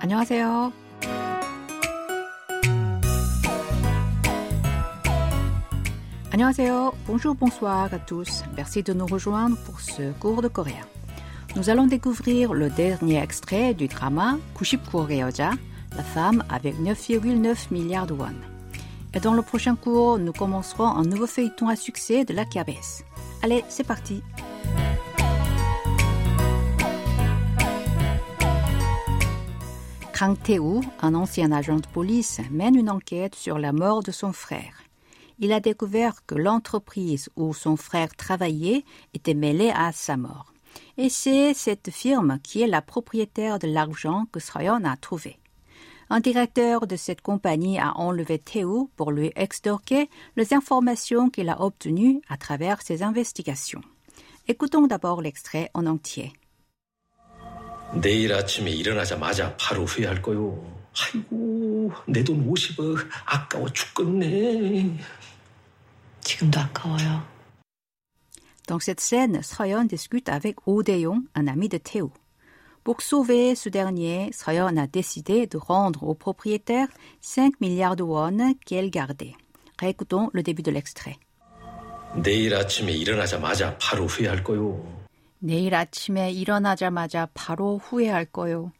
안녕하세요. 안녕하세요. Bonjour, bonsoir à tous. Merci de nous rejoindre pour ce cours de coréen. Nous allons découvrir le dernier extrait du drama 99 여자, la femme avec 9,9 milliards de won. Et dans le prochain cours, nous commencerons un nouveau feuilleton à succès de la KBS. Allez, c'est parti. Kang un ancien agent de police, mène une enquête sur la mort de son frère. Il a découvert que l'entreprise où son frère travaillait était mêlée à sa mort. Et c'est cette firme qui est la propriétaire de l'argent que Soyeon a trouvé. Un directeur de cette compagnie a enlevé Théo pour lui extorquer les informations qu'il a obtenues à travers ses investigations. Écoutons d'abord l'extrait en entier. 내일 아침에 일어나자마자 바로 후회할 거요. 아이고, 내 돈 50억 아까워 죽겠네. 지금도 아까워요. Dans cette scène, Soyeon discute avec Oh Dae-yong, un ami de Théo. Pour sauver ce dernier, Soyeon a décidé de rendre au propriétaire 5 milliards de won qu'elle gardait. Récoutons le début de l'extrait. 내일 아침에 일어나자마자 바로 후회할 거요. 내일 아침에 일어나자마자 바로 후회할 거요.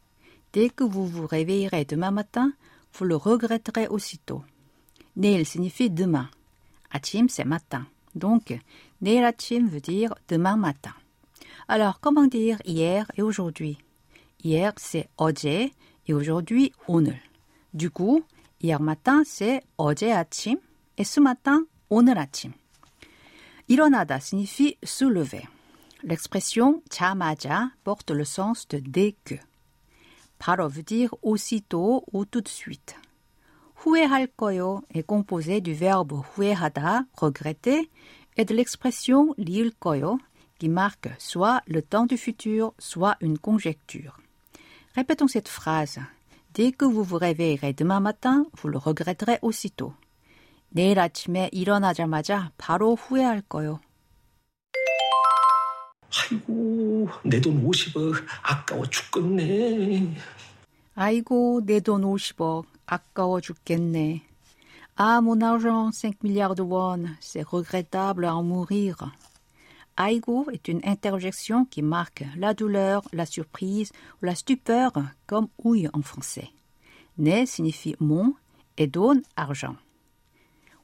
Dès que vous vous réveillerez demain matin, vous le regretterez aussitôt. 내일 signifie demain. 아침, c'est matin. Donc, 내일 아침 veut dire demain matin. Alors, comment dire hier et aujourd'hui Hier, c'est 어제 et aujourd'hui, 오늘. Du coup, hier matin, c'est 어제 아침 et ce matin, 오늘 아침. 일어나다 signifie se lever. L'expression 자마자 porte le sens de dès que. 바로 veut dire aussitôt ou tout de suite. 후회할 거요 est composé du verbe 후회하다, regretter, et de l'expression 리을 거요 qui marque soit le temps du futur, soit une conjecture. Répétons cette phrase. Dès que vous vous réveillerez demain matin, vous le regretterez aussitôt. 내일 아침에 일어나자마자 바로 후회할 거요. 아이고, 내 돈 50억 아까워 죽겠네. 아이고, 내 돈 50억. 아까워 죽겠네. Ah, mon argent, 5 milliards de won. C'est regrettable à en mourir. Aigo est une interjection qui marque la douleur, la surprise ou la stupeur, comme ouille en français. Ne signifie mon et donne argent.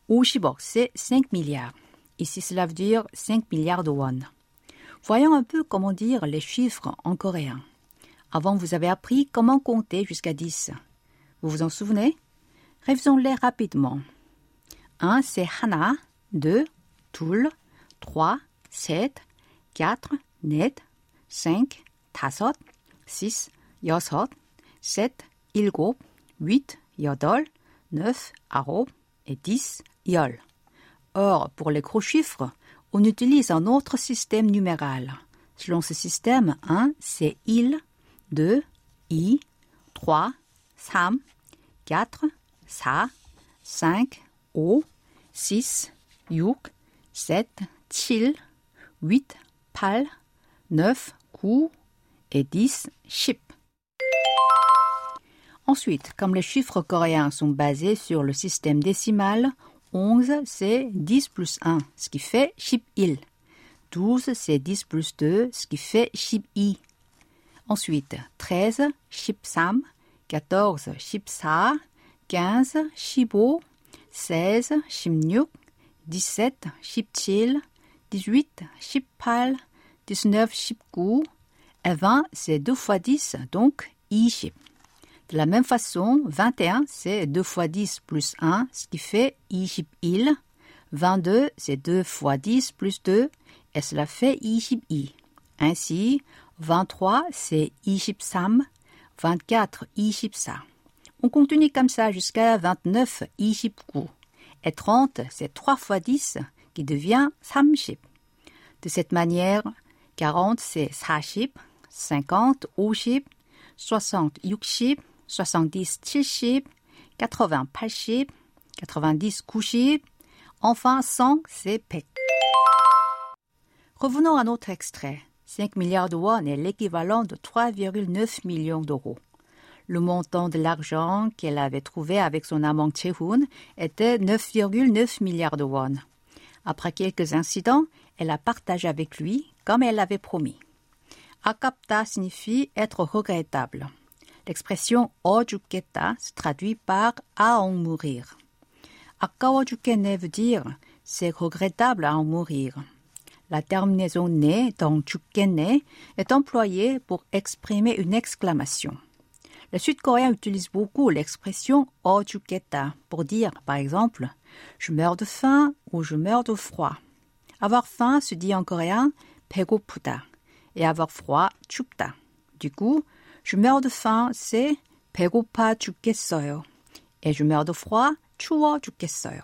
50억, c'est 5 milliards. Ici, cela veut dire 5 milliards de won. Voyons un peu comment dire les chiffres en coréen. Avant, vous avez appris comment compter jusqu'à 10. Vous vous en souvenez? Révisons-les rapidement. 1, c'est Hana. 2, Toul. 3, 7. 4, Net. 5, Tasot. 6, Yosot. 7, Ilgo. 8, Yodol. 9, Aro. Et 10, Yol. Or, pour les gros chiffres, on utilise un autre système numéral. Selon ce système, 1, c'est il, 2, i, 3, 3, 4, 4, 5, 5, 6, 6, 7, 7, 8, 8, 9, 9 et 10, 10. Ensuite, comme les chiffres coréens sont basés sur le système décimal, 11 c'est 10 plus 1, ce qui fait 11. 12 c'est 10 plus 2, ce qui fait 12. Ensuite, 13, 13, 14, 14, 15, 15, 16, 16, 17, 17, 18, 18, 19, 19, et 20, c'est 2 fois 10, donc 20. De la même façon, 21, c'est 2 fois 10 plus 1, ce qui fait 21. 22, c'est 2 fois 10 plus 2, et cela fait 22. Ainsi, 23, c'est 23, 24, 24. On continue comme ça jusqu'à 29, 29. Et 30, c'est 3 fois 10, qui devient 30. De cette manière, 40, c'est 40, 50, 50, 60, 60, 70, 70, 80, 80, 90, 90, enfin 100, c'est 100. Revenons à notre extrait. 5 milliards de won est l'équivalent de 3,9 millions d'euros. Le montant de l'argent qu'elle avait trouvé avec son amant Chehun était 9,9 milliards de won. Après quelques incidents, elle a partagé avec lui comme elle l'avait promis. Akapta signifie être regrettable. L'expression ojuketa se traduit par à en mourir. Akawa veut dire c'est regrettable à en mourir. La terminaison ne dans 죽겠네 est employée pour exprimer une exclamation. Le sud-coréen utilise beaucoup l'expression 어 pour dire, par exemple, je meurs de faim ou je meurs de froid. Avoir faim se dit en coréen 배고프다 et avoir froid 춥다. Du coup, je meurs de faim c'est 배고파 죽겠어요 et je meurs de froid 추워 죽겠어요.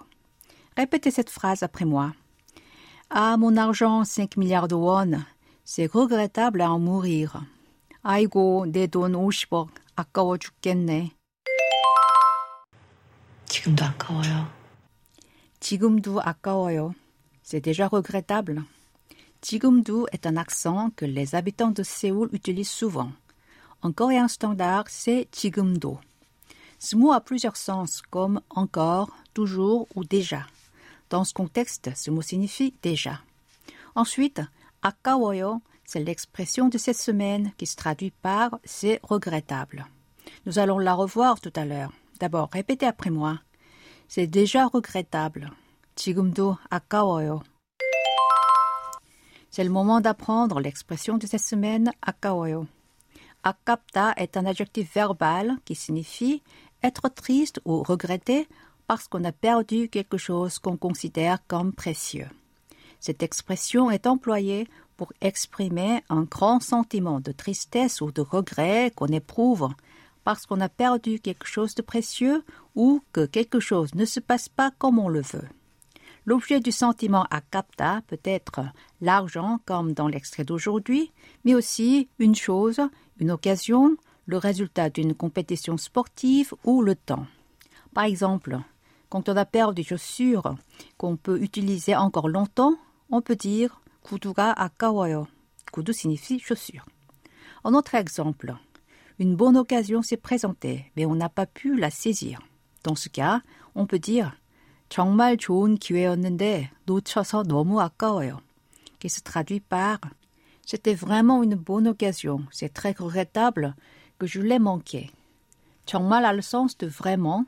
Répétez cette phrase après moi. Ah, mon argent, 5 milliards de won. C'est regrettable à en mourir. 아이고, 내 돈 50억. 아까워 죽겠네. 지금도 아까워요. 지금도 아까워요. C'est déjà regrettable. 지금도 est un accent que les habitants de Séoul utilisent souvent. En coréen standard, c'est 지금도. Ce mot a plusieurs sens, comme encore, toujours ou déjà. Dans ce contexte, ce mot signifie déjà. Ensuite, akawoyo, c'est l'expression de cette semaine qui se traduit par c'est regrettable. Nous allons la revoir tout à l'heure. D'abord, répétez après moi. C'est déjà regrettable. 지금도 아까워요. C'est le moment d'apprendre l'expression de cette semaine 아까워요. Akapta est un adjectif verbal qui signifie être triste ou regretter parce qu'on a perdu quelque chose qu'on considère comme précieux. Cette expression est employée pour exprimer un grand sentiment de tristesse ou de regret qu'on éprouve parce qu'on a perdu quelque chose de précieux ou que quelque chose ne se passe pas comme on le veut. L'objet du sentiment à capta peut être l'argent, comme dans l'extrait d'aujourd'hui, mais aussi une chose, une occasion, le résultat d'une compétition sportive ou le temps. Par exemple, quand on a peur des chaussures qu'on peut utiliser encore longtemps, on peut dire kuduga akawayo. Kudu signifie chaussure. Un autre exemple, une bonne occasion s'est présentée, mais on n'a pas pu la saisir. Dans ce cas, on peut dire 정말 좋은 기회였는데 놓쳐서 너무 아까워요. Qui se traduit par C'était vraiment une bonne occasion. C'est très regrettable que je l'ai manqué. 정말 a le sens de vraiment.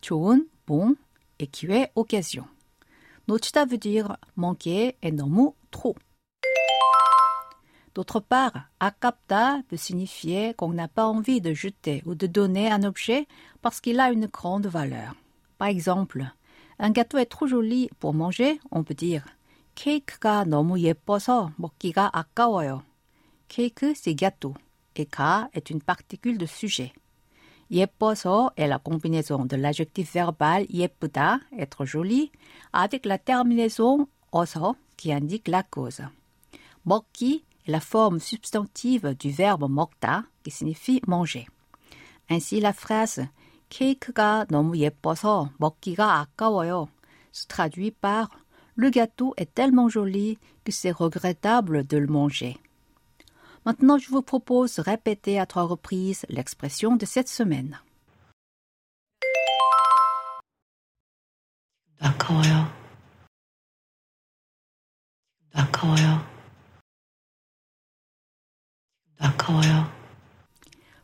좋은 bon et qui est occasion. 놓치다 veut dire manquer et 너무 trop. D'autre part, 아깝다 peut signifier qu'on n'a pas envie de jeter ou de donner un objet parce qu'il a une grande valeur. Par exemple, un gâteau est trop joli pour manger, on peut dire 케이크가 너무 예뻐서 먹기가 아까워요. 케이크 c'est gâteau et 가 est une particule de sujet. 예뻐서 est la combinaison de l'adjectif verbal 예쁘다, être joli, avec la terminaison 어서 qui indique la cause. 먹기 est la forme substantive du verbe 먹다 qui signifie manger. Ainsi la phrase 케이크가 너무 예뻐서 먹기가 아까워요 se traduit par le gâteau est tellement joli que c'est regrettable de le manger. Maintenant, je vous propose de répéter à trois reprises l'expression de cette semaine.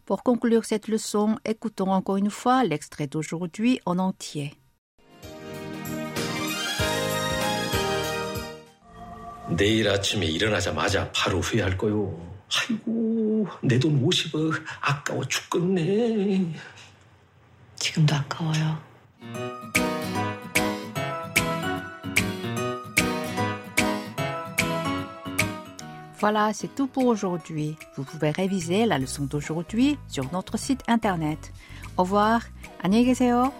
Pour conclure cette leçon, écoutons encore une fois l'extrait d'aujourd'hui en entier. 내일 아침에 일어나자마자 바로 후회할 거요. 아이고, 내 돈 50억 아까워 죽겠네. 지금도 아까워요. Voilà, c'est tout pour aujourd'hui. Vous pouvez réviser la leçon d'aujourd'hui sur notre site internet. Au revoir. 안녕히 계세요.